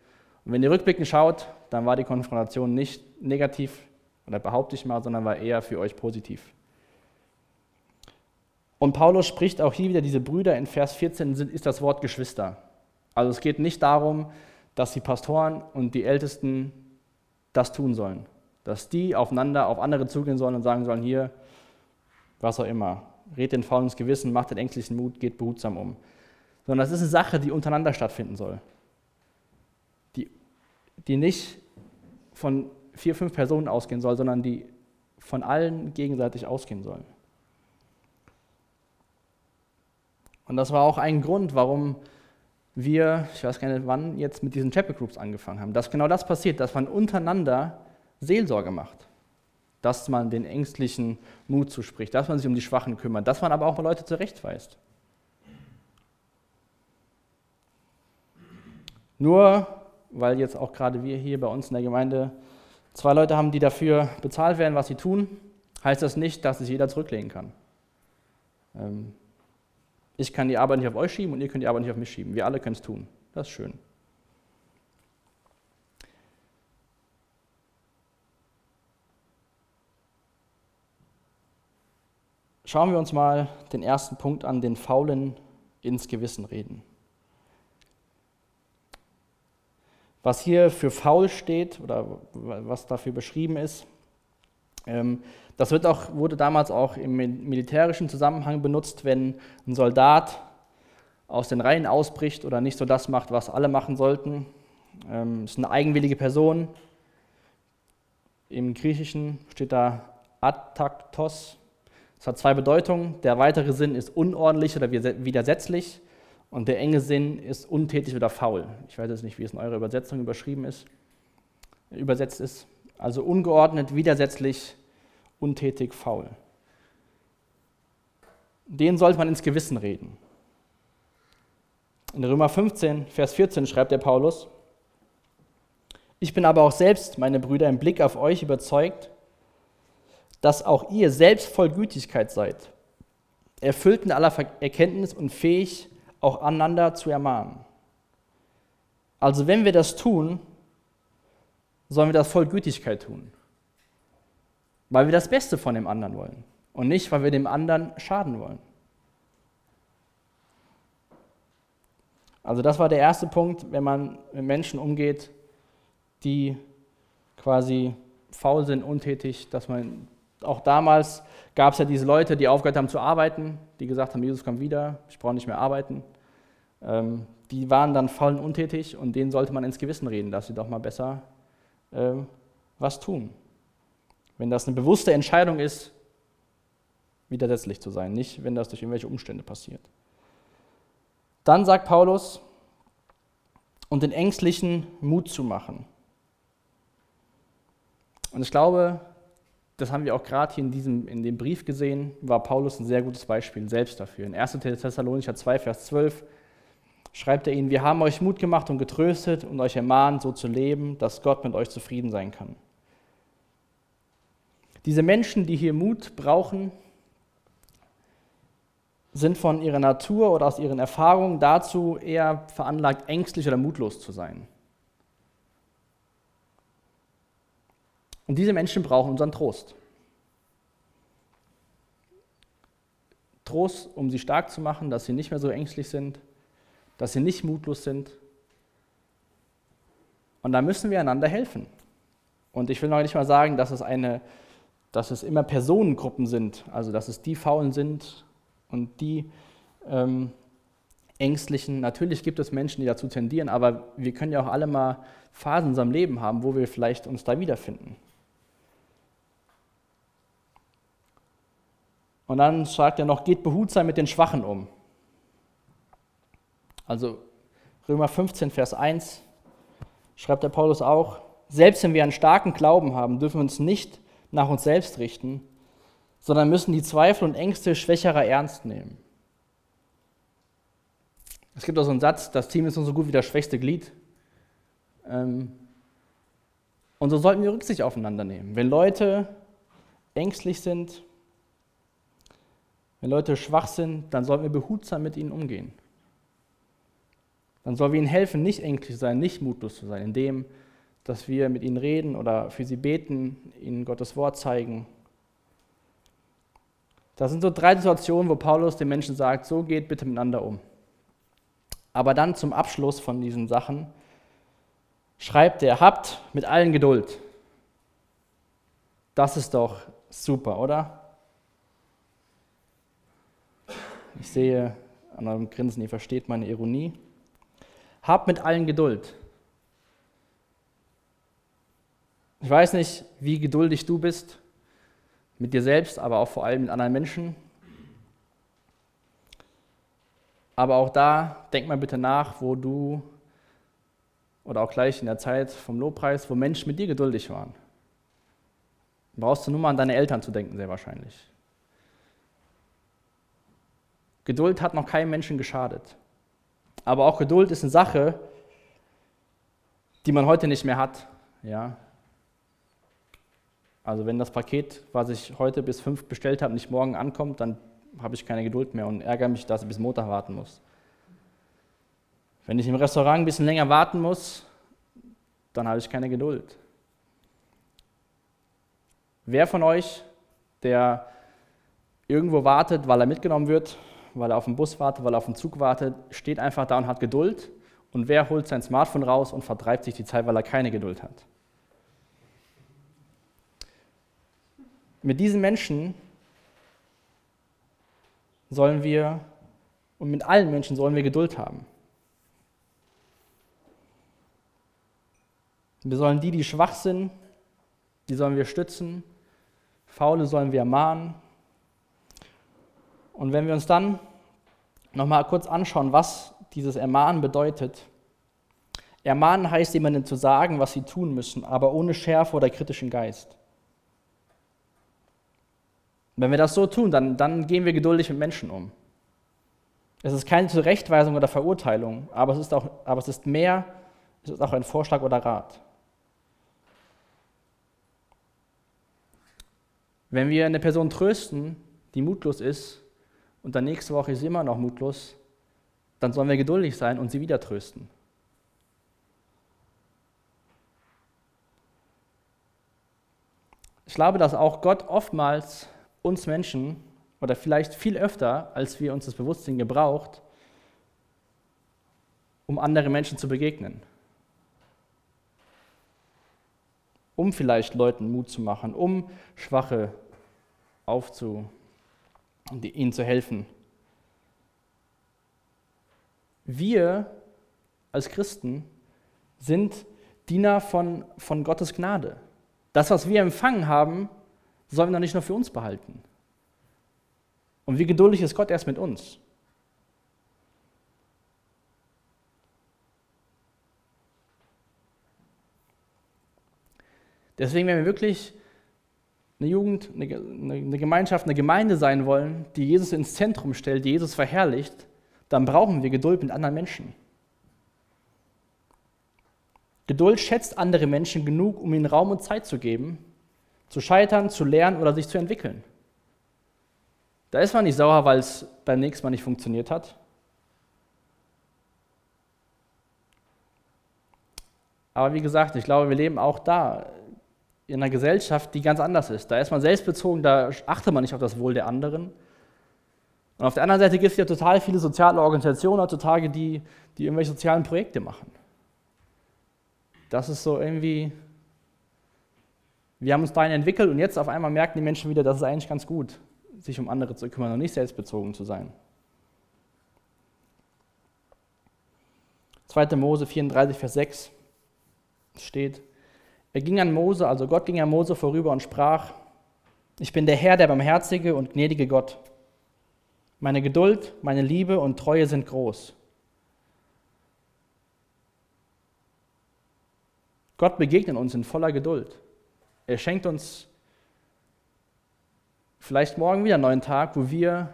Und wenn ihr rückblickend schaut, dann war die Konfrontation nicht negativ, oder behaupte ich mal, sondern war eher für euch positiv. Und Paulus spricht auch hier wieder diese Brüder, in Vers 14 ist das Wort Geschwister. Also es geht nicht darum, dass die Pastoren und die Ältesten das tun sollen. Dass die aufeinander, auf andere zugehen sollen und sagen sollen, hier, was auch immer, red den Faulen Gewissen, macht den ängstlichen Mut, geht behutsam um. Sondern das ist eine Sache, die untereinander stattfinden soll. Die, die nicht von vier, fünf Personen ausgehen soll, sondern die von allen gegenseitig ausgehen soll. Und das war auch ein Grund, warum wir, ich weiß gar nicht wann, jetzt mit diesen Chapel Groups angefangen haben. Dass genau das passiert, dass man untereinander Seelsorge macht. Dass man den Ängstlichen Mut zuspricht, dass man sich um die Schwachen kümmert, dass man aber auch mal Leute zurechtweist. Nur weil jetzt auch gerade wir hier bei uns in der Gemeinde zwei Leute haben, die dafür bezahlt werden, was sie tun, heißt das nicht, dass es jeder zurücklegen kann. Ähm, ich kann die Arbeit nicht auf euch schieben und ihr könnt die Arbeit nicht auf mich schieben. Wir alle können es tun. Das ist schön. Schauen wir uns mal den ersten Punkt an, den Faulen ins Gewissen reden. Was hier für faul steht oder was dafür beschrieben ist, ähm, das wird auch, wurde damals auch im militärischen Zusammenhang benutzt, wenn ein Soldat aus den Reihen ausbricht oder nicht so das macht, was alle machen sollten. Ähm, ist eine eigenwillige Person. Im Griechischen steht da ataktos. Das hat zwei Bedeutungen. Der weitere Sinn ist unordentlich oder widersetzlich. Und der enge Sinn ist untätig oder faul. Ich weiß jetzt nicht, wie es in eurer Übersetzung überschrieben ist, übersetzt ist. Also ungeordnet, widersetzlich, untätig, faul. Den sollte man ins Gewissen reden. In Römer 15, Vers 14 schreibt der Paulus, ich bin aber auch selbst, meine Brüder, im Blick auf euch überzeugt, dass auch ihr selbst voll Gütigkeit seid, erfüllt in aller Erkenntnis und fähig, auch einander zu ermahnen. Also wenn wir das tun, sollen wir das voll Gütigkeit tun, weil wir das Beste von dem anderen wollen und nicht, weil wir dem anderen schaden wollen. Also das war der erste Punkt, wenn man mit Menschen umgeht, die quasi faul sind, untätig, dass man auch damals gab es ja diese Leute, die aufgehört haben zu arbeiten, die gesagt haben, Jesus kommt wieder, ich brauche nicht mehr arbeiten. Ähm, die waren dann faul und untätig und denen sollte man ins Gewissen reden, dass sie doch mal besser äh, was tun. Wenn das eine bewusste Entscheidung ist, widersetzlich zu sein, nicht wenn das durch irgendwelche Umstände passiert. Dann sagt Paulus, und den Ängstlichen Mut zu machen. Und ich glaube, das haben wir auch gerade hier in, diesem, in dem Brief gesehen, war Paulus ein sehr gutes Beispiel selbst dafür. In 1. Thessalonicher 2, Vers 12 schreibt er ihnen, wir haben euch Mut gemacht und getröstet und euch ermahnt, so zu leben, dass Gott mit euch zufrieden sein kann. Diese Menschen, die hier Mut brauchen, sind von ihrer Natur oder aus ihren Erfahrungen dazu eher veranlagt, ängstlich oder mutlos zu sein. Und diese Menschen brauchen unseren Trost. Trost, um sie stark zu machen, dass sie nicht mehr so ängstlich sind, dass sie nicht mutlos sind. Und da müssen wir einander helfen. Und ich will noch nicht mal sagen, dass es, eine, dass es immer Personengruppen sind, also dass es die Faulen sind und die ähm, Ängstlichen. Natürlich gibt es Menschen, die dazu tendieren, aber wir können ja auch alle mal Phasen in unserem Leben haben, wo wir vielleicht uns da wiederfinden. Und dann sagt er noch, geht behutsam mit den Schwachen um. Also Römer 15, Vers 1 schreibt der Paulus auch, selbst wenn wir einen starken Glauben haben, dürfen wir uns nicht nach uns selbst richten, sondern müssen die Zweifel und Ängste schwächerer ernst nehmen. Es gibt auch so einen Satz, das Team ist nur so gut wie das schwächste Glied. Ähm, und so sollten wir Rücksicht aufeinander nehmen. Wenn Leute ängstlich sind, Wenn Leute schwach sind, dann sollten wir behutsam mit ihnen umgehen. Dann sollen wir ihnen helfen, nicht ängstlich zu sein, nicht mutlos zu sein, indem, dass wir mit ihnen reden oder für sie beten, ihnen Gottes Wort zeigen. Das sind so drei Situationen, wo Paulus den Menschen sagt, so geht bitte miteinander um. Aber dann zum Abschluss von diesen Sachen schreibt er, habt mit allen Geduld. Das ist doch super, oder? Ich sehe an eurem Grinsen, ihr versteht meine Ironie. Habt mit allen Geduld. Ich weiß nicht, wie geduldig du bist mit dir selbst, aber auch vor allem mit anderen Menschen. Aber auch da denk mal bitte nach, wo du oder auch gleich in der Zeit vom Lobpreis, wo Menschen mit dir geduldig waren. brauchst du nur mal an deine Eltern zu denken, sehr wahrscheinlich. Geduld hat noch keinem Menschen geschadet. Aber auch Geduld ist eine Sache, die man heute nicht mehr hat. Ja? Also wenn das Paket, was ich heute bis fünf bestellt habe, nicht morgen ankommt, dann habe ich keine Geduld mehr und ärgere mich, dass ich bis Montag warten muss. Wenn ich im Restaurant ein bisschen länger warten muss, dann habe ich keine Geduld. Wer von euch, der irgendwo wartet, weil er mitgenommen wird, weil er auf den Bus wartet, weil er auf den Zug wartet, steht einfach da und hat Geduld? Und wer holt sein Smartphone raus und vertreibt sich die Zeit, weil er keine Geduld hat? Mit diesen Menschen sollen wir und mit allen Menschen sollen wir Geduld haben. Wir sollen die, die schwach sind, die sollen wir stützen. Faule sollen wir ermahnen. Und wenn wir uns dann nochmal kurz anschauen, was dieses Ermahnen bedeutet. Ermahnen heißt jemandem zu sagen, was sie tun müssen, aber ohne Schärfe oder kritischen Geist. Wenn wir das so tun, dann, dann gehen wir geduldig mit Menschen um. Es ist keine Zurechtweisung oder Verurteilung, aber es ist, auch, aber es ist mehr, es ist auch ein Vorschlag oder Rat. Wenn wir eine Person trösten, die mutlos ist, und dann nächste Woche ist sie immer noch mutlos, dann sollen wir geduldig sein und sie wieder trösten. Ich glaube, dass auch Gott oftmals uns Menschen oder vielleicht viel öfter, als wir uns das Bewusstsein gebraucht, um andere Menschen zu begegnen. Um vielleicht Leuten Mut zu machen, um Schwache aufzu, ihnen zu helfen. Wir als Christen sind Diener von, von Gottes Gnade. Das, was wir empfangen haben, sollen wir doch nicht nur für uns behalten. Und wie geduldig ist Gott erst mit uns? Deswegen, wenn wir wirklich eine Jugend, eine, eine Gemeinschaft, eine Gemeinde sein wollen, die Jesus ins Zentrum stellt, die Jesus verherrlicht, dann brauchen wir Geduld mit anderen Menschen. Geduld schätzt andere Menschen genug, um ihnen Raum und Zeit zu geben, zu scheitern, zu lernen oder sich zu entwickeln. Da ist man nicht sauer, weil es beim nächsten Mal nicht funktioniert hat. Aber wie gesagt, ich glaube, wir leben auch da in einer Gesellschaft, die ganz anders ist. Da ist man selbstbezogen, da achtet man nicht auf das Wohl der anderen. Und auf der anderen Seite gibt es ja total viele soziale Organisationen heutzutage, die, die irgendwelche sozialen Projekte machen. Das ist so irgendwie wir haben uns dahin entwickelt und jetzt auf einmal merken die Menschen wieder, dass es eigentlich ganz gut, sich um andere zu kümmern und nicht selbstbezogen zu sein. 2. Mose 34, Vers 6 steht, er ging an Mose, also Gott ging an Mose vorüber und sprach, ich bin der Herr, der barmherzige und gnädige Gott. Meine Geduld, meine Liebe und Treue sind groß. Gott begegnet uns in voller Geduld. Er schenkt uns vielleicht morgen wieder einen neuen Tag, wo wir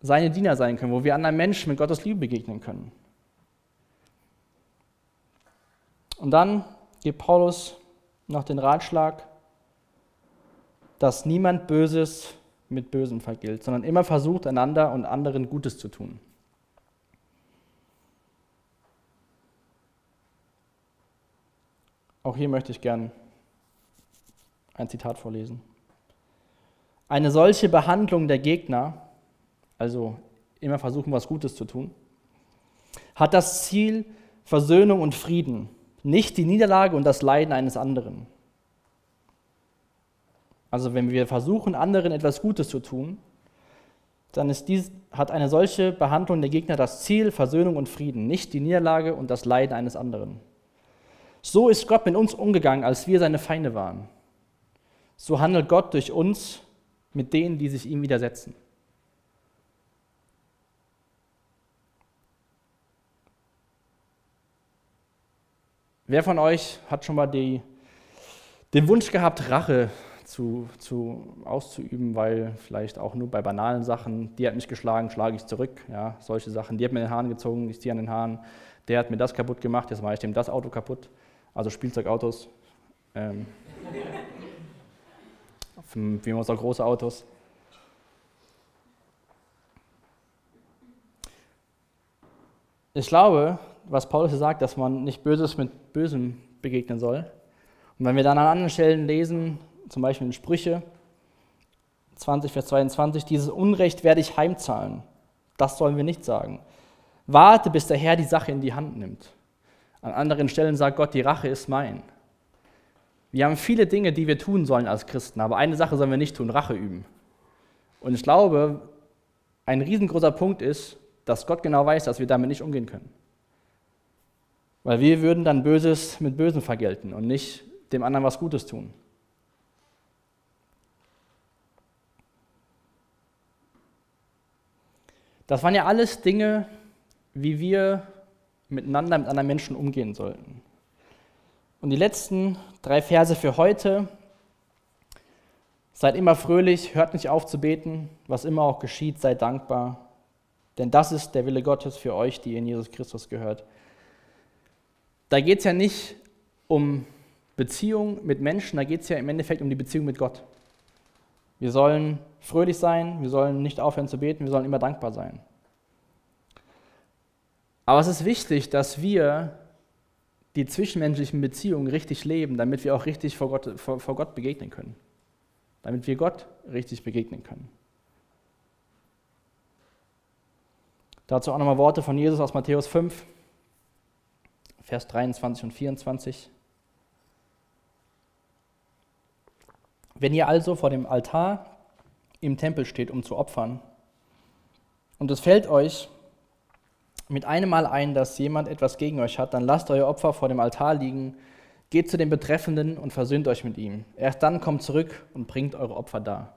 seine Diener sein können, wo wir anderen Menschen mit Gottes Liebe begegnen können. Und dann gibt Paulus noch den Ratschlag, dass niemand Böses mit Bösem vergilt, sondern immer versucht, einander und anderen Gutes zu tun. Auch hier möchte ich gern ein Zitat vorlesen. Eine solche Behandlung der Gegner, also immer versuchen, was Gutes zu tun, hat das Ziel Versöhnung und Frieden, nicht die Niederlage und das Leiden eines anderen. Also wenn wir versuchen, anderen etwas Gutes zu tun, dann dies, hat eine solche Behandlung der Gegner das Ziel Versöhnung und Frieden, nicht die Niederlage und das Leiden eines anderen. So ist Gott mit uns umgegangen, als wir seine Feinde waren. So handelt Gott durch uns mit denen, die sich ihm widersetzen. Wer von euch hat schon mal die, den Wunsch gehabt, Rache zu, zu, auszuüben, weil vielleicht auch nur bei banalen Sachen, die hat mich geschlagen, schlage ich zurück, ja, solche Sachen, die hat mir den Haaren gezogen, ich ziehe an den Haaren, der hat mir das kaputt gemacht, jetzt mache ich dem das Auto kaputt, also Spielzeugautos, ähm, wie immer so große Autos. Ich glaube, was Paulus hier sagt, dass man nicht Böses mit Bösem begegnen soll. Und wenn wir dann an anderen Stellen lesen, zum Beispiel in Sprüche 20, Vers 22, dieses Unrecht werde ich heimzahlen. Das sollen wir nicht sagen. Warte, bis der Herr die Sache in die Hand nimmt. An anderen Stellen sagt Gott, die Rache ist mein. Wir haben viele Dinge, die wir tun sollen als Christen, aber eine Sache sollen wir nicht tun, Rache üben. Und ich glaube, ein riesengroßer Punkt ist, dass Gott genau weiß, dass wir damit nicht umgehen können. Weil wir würden dann Böses mit Bösen vergelten und nicht dem anderen was Gutes tun. Das waren ja alles Dinge, wie wir miteinander, mit anderen Menschen umgehen sollten. Und die letzten drei Verse für heute. Seid immer fröhlich, hört nicht auf zu beten, was immer auch geschieht, seid dankbar. Denn das ist der Wille Gottes für euch, die in Jesus Christus gehört. Da geht es ja nicht um Beziehung mit Menschen, da geht es ja im Endeffekt um die Beziehung mit Gott. Wir sollen fröhlich sein, wir sollen nicht aufhören zu beten, wir sollen immer dankbar sein. Aber es ist wichtig, dass wir die zwischenmenschlichen Beziehungen richtig leben, damit wir auch richtig vor Gott, vor, vor Gott begegnen können. Damit wir Gott richtig begegnen können. Dazu auch nochmal Worte von Jesus aus Matthäus 5, Vers 23 und 24. Wenn ihr also vor dem Altar im Tempel steht, um zu opfern, und es fällt euch mit einem Mal ein, dass jemand etwas gegen euch hat, dann lasst euer Opfer vor dem Altar liegen, geht zu dem Betreffenden und versöhnt euch mit ihm. Erst dann kommt zurück und bringt eure Opfer dar.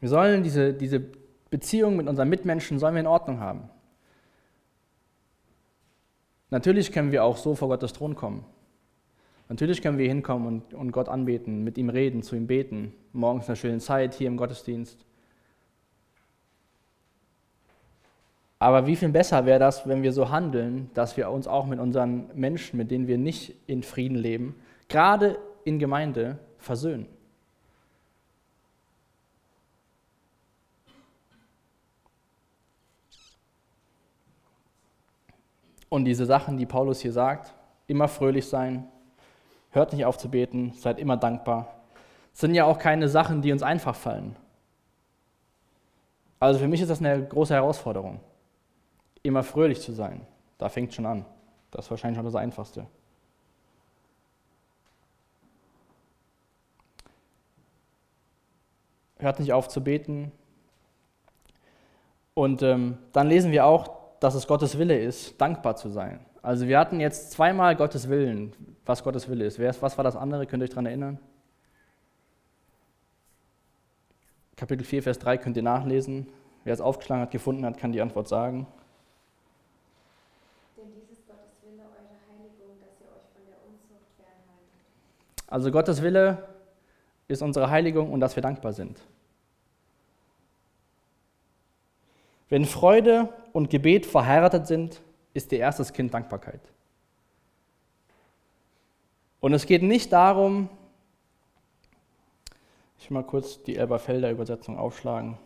Wir sollen diese, diese Beziehung mit unseren Mitmenschen sollen wir in Ordnung haben. Natürlich können wir auch so vor Gottes Thron kommen. Natürlich können wir hinkommen und, und Gott anbeten, mit ihm reden, zu ihm beten, morgens eine schöne Zeit hier im Gottesdienst. Aber wie viel besser wäre das, wenn wir so handeln, dass wir uns auch mit unseren Menschen, mit denen wir nicht in Frieden leben, gerade in Gemeinde versöhnen. Und diese Sachen, die Paulus hier sagt, immer fröhlich sein, hört nicht auf zu beten, seid immer dankbar, sind ja auch keine Sachen, die uns einfach fallen. Also für mich ist das eine große Herausforderung immer fröhlich zu sein. Da fängt schon an. Das ist wahrscheinlich schon das Einfachste. Hört nicht auf zu beten. Und ähm, dann lesen wir auch, dass es Gottes Wille ist, dankbar zu sein. Also wir hatten jetzt zweimal Gottes Willen, was Gottes Wille ist. Was war das andere? Könnt ihr euch daran erinnern? Kapitel 4, Vers 3 könnt ihr nachlesen. Wer es aufgeschlagen hat, gefunden hat, kann die Antwort sagen. Also Gottes Wille ist unsere Heiligung und dass wir dankbar sind. Wenn Freude und Gebet verheiratet sind, ist ihr erstes Kind Dankbarkeit. Und es geht nicht darum, Ich will mal kurz die Elberfelder Übersetzung aufschlagen.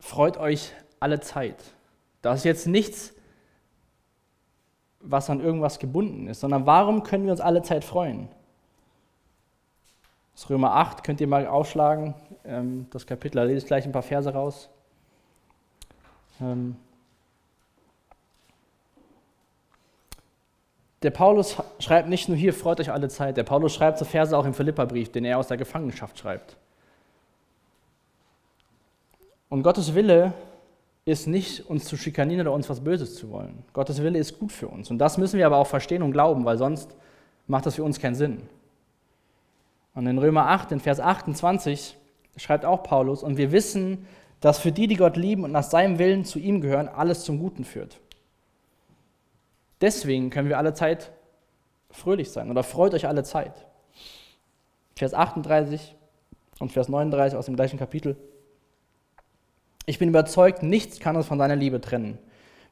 Freut euch alle Zeit. Das ist jetzt nichts, was an irgendwas gebunden ist, sondern warum können wir uns alle Zeit freuen? Das Römer 8 könnt ihr mal aufschlagen, ähm, das Kapitel, da lese ich gleich ein paar Verse raus. Ähm, der Paulus schreibt nicht nur hier, freut euch alle Zeit, der Paulus schreibt so Verse auch im Philipperbrief, den er aus der Gefangenschaft schreibt. Und Gottes Wille ist nicht, uns zu schikanieren oder uns was Böses zu wollen. Gottes Wille ist gut für uns. Und das müssen wir aber auch verstehen und glauben, weil sonst macht das für uns keinen Sinn. Und in Römer 8, in Vers 28, schreibt auch Paulus, und wir wissen, dass für die, die Gott lieben und nach seinem Willen zu ihm gehören, alles zum Guten führt. Deswegen können wir alle Zeit fröhlich sein oder freut euch alle Zeit. Vers 38 und Vers 39 aus dem gleichen Kapitel. Ich bin überzeugt, nichts kann uns von seiner Liebe trennen.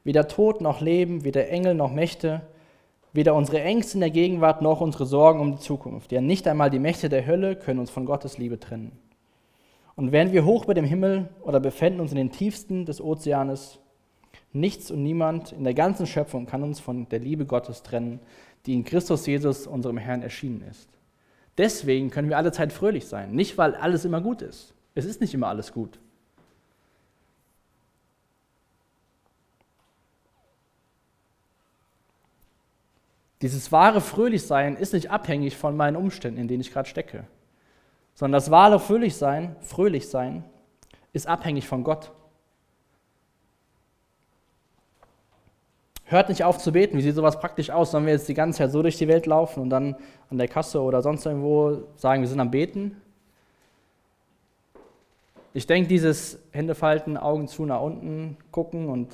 Weder Tod noch Leben, weder Engel noch Mächte, weder unsere Ängste in der Gegenwart noch unsere Sorgen um die Zukunft. Ja, nicht einmal die Mächte der Hölle können uns von Gottes Liebe trennen. Und wären wir hoch bei dem Himmel oder befänden uns in den tiefsten des Ozeanes, nichts und niemand in der ganzen Schöpfung kann uns von der Liebe Gottes trennen, die in Christus Jesus, unserem Herrn, erschienen ist. Deswegen können wir alle Zeit fröhlich sein. Nicht, weil alles immer gut ist. Es ist nicht immer alles gut. Dieses wahre Fröhlichsein ist nicht abhängig von meinen Umständen, in denen ich gerade stecke, sondern das wahre Fröhlichsein, Fröhlichsein ist abhängig von Gott. Hört nicht auf zu beten. Wie sieht sowas praktisch aus? Sollen wir jetzt die ganze Zeit so durch die Welt laufen und dann an der Kasse oder sonst irgendwo sagen, wir sind am Beten? Ich denke, dieses Händefalten, Augen zu nach unten gucken und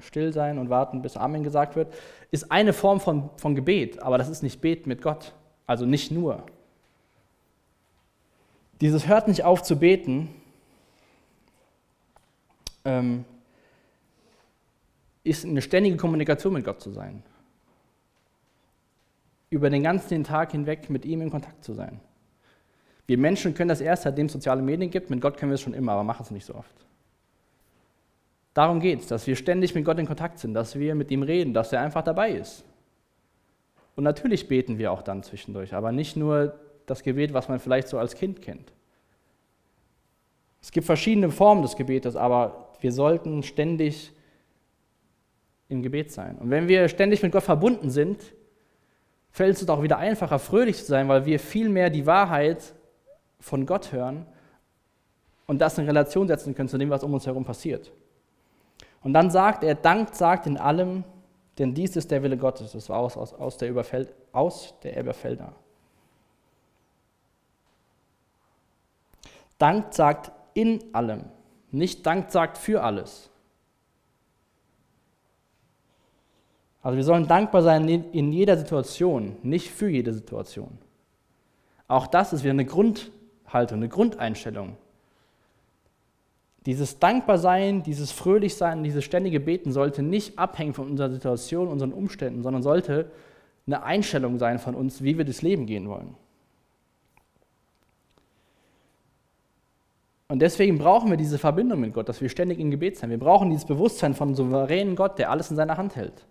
still sein und warten, bis Amen gesagt wird, ist eine Form von, von Gebet, aber das ist nicht Beten mit Gott, also nicht nur. Dieses hört nicht auf zu beten, ähm, ist eine ständige Kommunikation mit Gott zu sein. Über den ganzen Tag hinweg mit ihm in Kontakt zu sein. Wir Menschen können das erst, seitdem es soziale Medien gibt. Mit Gott können wir es schon immer, aber machen es nicht so oft. Darum geht es, dass wir ständig mit Gott in Kontakt sind, dass wir mit ihm reden, dass er einfach dabei ist. Und natürlich beten wir auch dann zwischendurch, aber nicht nur das Gebet, was man vielleicht so als Kind kennt. Es gibt verschiedene Formen des Gebetes, aber wir sollten ständig im Gebet sein. Und wenn wir ständig mit Gott verbunden sind, fällt es uns auch wieder einfacher, fröhlich zu sein, weil wir viel mehr die Wahrheit von Gott hören und das in Relation setzen können zu dem, was um uns herum passiert. Und dann sagt er, dankt sagt in allem, denn dies ist der Wille Gottes. Das war aus, aus, aus, der, Überfeld, aus der Elberfelder. Dankt sagt in allem, nicht dankt sagt für alles. Also wir sollen dankbar sein in jeder Situation, nicht für jede Situation. Auch das ist wieder eine Grundhaltung, eine Grundeinstellung. Dieses Dankbarsein, dieses Fröhlichsein, dieses ständige Beten sollte nicht abhängen von unserer Situation, unseren Umständen, sondern sollte eine Einstellung sein von uns, wie wir das Leben gehen wollen. Und deswegen brauchen wir diese Verbindung mit Gott, dass wir ständig im Gebet sein. Wir brauchen dieses Bewusstsein von souveränen Gott, der alles in seiner Hand hält.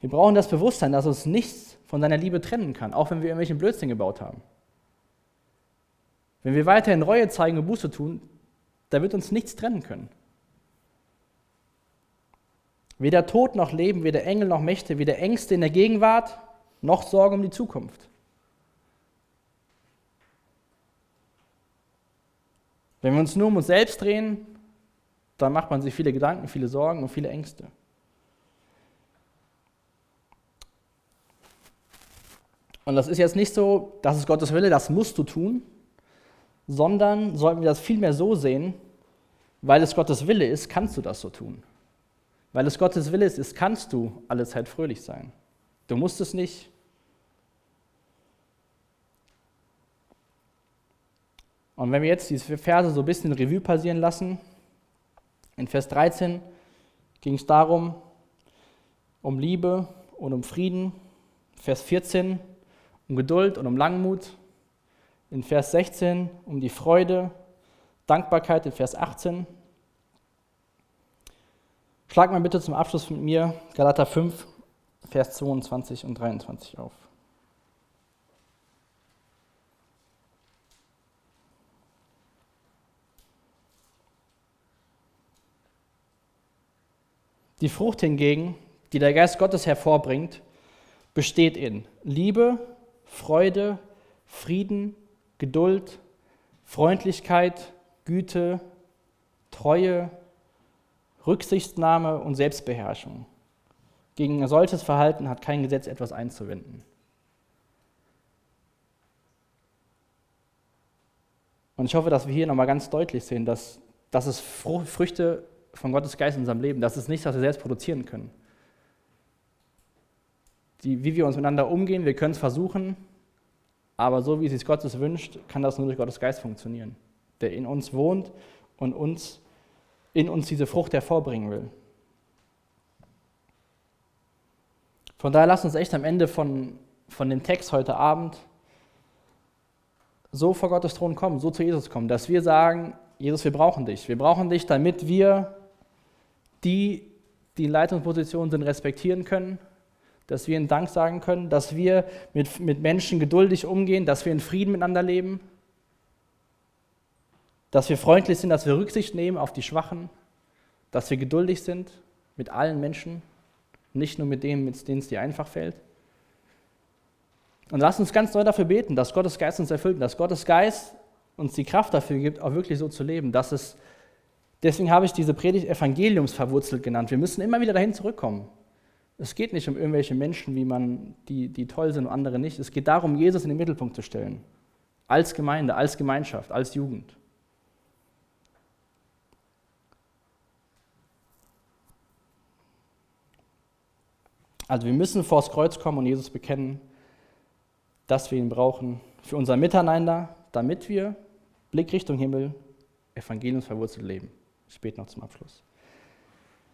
Wir brauchen das Bewusstsein, dass uns nichts von seiner Liebe trennen kann, auch wenn wir irgendwelchen Blödsinn gebaut haben. Wenn wir weiterhin Reue zeigen und Buße tun, da wird uns nichts trennen können. Weder Tod noch Leben, weder Engel noch Mächte, weder Ängste in der Gegenwart noch Sorge um die Zukunft. Wenn wir uns nur um uns selbst drehen, dann macht man sich viele Gedanken, viele Sorgen und viele Ängste. Und das ist jetzt nicht so, das ist Gottes Wille, das musst du tun, sondern sollten wir das vielmehr so sehen, weil es Gottes Wille ist, kannst du das so tun. Weil es Gottes Wille ist, kannst du alle Zeit fröhlich sein. Du musst es nicht. Und wenn wir jetzt diese Verse so ein bisschen Revue passieren lassen, in Vers 13 ging es darum, um Liebe und um Frieden. Vers 14 um Geduld und um Langmut. In Vers 16 um die Freude, Dankbarkeit in Vers 18. Schlag mal bitte zum Abschluss mit mir Galater 5, Vers 22 und 23 auf. Die Frucht hingegen, die der Geist Gottes hervorbringt, besteht in Liebe, Freude, Frieden, Geduld, Freundlichkeit, Güte, Treue, Rücksichtnahme und Selbstbeherrschung. Gegen solches Verhalten hat kein Gesetz etwas einzuwenden. Und ich hoffe, dass wir hier nochmal ganz deutlich sehen, dass, dass es Früchte von Gottes Geist in unserem Leben. Das ist nichts, was wir selbst produzieren können. Die, wie wir uns miteinander umgehen, wir können es versuchen, aber so wie es sich Gottes wünscht, kann das nur durch Gottes Geist funktionieren, der in uns wohnt und uns, in uns diese Frucht hervorbringen will. Von daher lasst uns echt am Ende von, von dem Text heute Abend so vor Gottes Thron kommen, so zu Jesus kommen, dass wir sagen, Jesus, wir brauchen dich. Wir brauchen dich, damit wir die, die in Leitungspositionen sind, respektieren können, dass wir ihnen Dank sagen können, dass wir mit, mit Menschen geduldig umgehen, dass wir in Frieden miteinander leben, dass wir freundlich sind, dass wir Rücksicht nehmen auf die Schwachen, dass wir geduldig sind mit allen Menschen, nicht nur mit denen, mit denen es dir einfach fällt. Und lass uns ganz neu dafür beten, dass Gottes Geist uns erfüllt, dass Gottes Geist uns die Kraft dafür gibt, auch wirklich so zu leben, dass es Deswegen habe ich diese Predigt evangeliumsverwurzelt genannt. Wir müssen immer wieder dahin zurückkommen. Es geht nicht um irgendwelche Menschen, wie man, die, die toll sind und andere nicht. Es geht darum, Jesus in den Mittelpunkt zu stellen. Als Gemeinde, als Gemeinschaft, als Jugend. Also wir müssen vors Kreuz kommen und Jesus bekennen, dass wir ihn brauchen für unser Miteinander, damit wir Blick Richtung Himmel, evangeliumsverwurzelt leben. Ich bete noch zum Abschluss.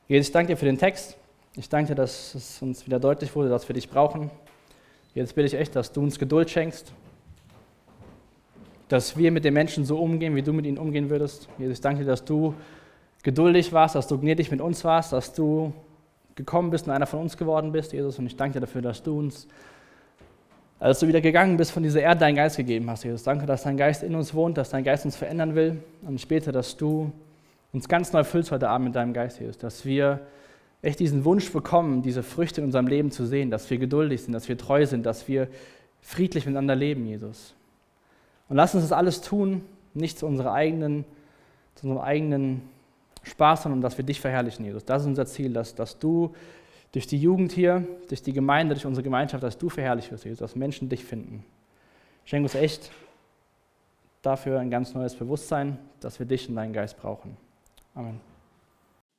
Jesus, ich danke dir für den Text. Ich danke dir, dass es uns wieder deutlich wurde, dass wir dich brauchen. Jetzt bitte ich echt, dass du uns Geduld schenkst, dass wir mit den Menschen so umgehen, wie du mit ihnen umgehen würdest. Jesus, ich danke dir, dass du geduldig warst, dass du gnädig mit uns warst, dass du gekommen bist und einer von uns geworden bist, Jesus. Und ich danke dir dafür, dass du uns, als du wieder gegangen bist, von dieser Erde deinen Geist gegeben hast, Jesus. Danke, dass dein Geist in uns wohnt, dass dein Geist uns verändern will. Und später, dass du uns ganz neu füllst heute Abend mit deinem Geist, Jesus, dass wir echt diesen Wunsch bekommen, diese Früchte in unserem Leben zu sehen, dass wir geduldig sind, dass wir treu sind, dass wir friedlich miteinander leben, Jesus. Und lass uns das alles tun, nicht zu, unserer eigenen, zu unserem eigenen Spaß, sondern dass wir dich verherrlichen, Jesus. Das ist unser Ziel, dass, dass du durch die Jugend hier, durch die Gemeinde, durch unsere Gemeinschaft, dass du verherrlicht wirst, Jesus, dass Menschen dich finden. Schenk uns echt dafür ein ganz neues Bewusstsein, dass wir dich und deinen Geist brauchen. Amen.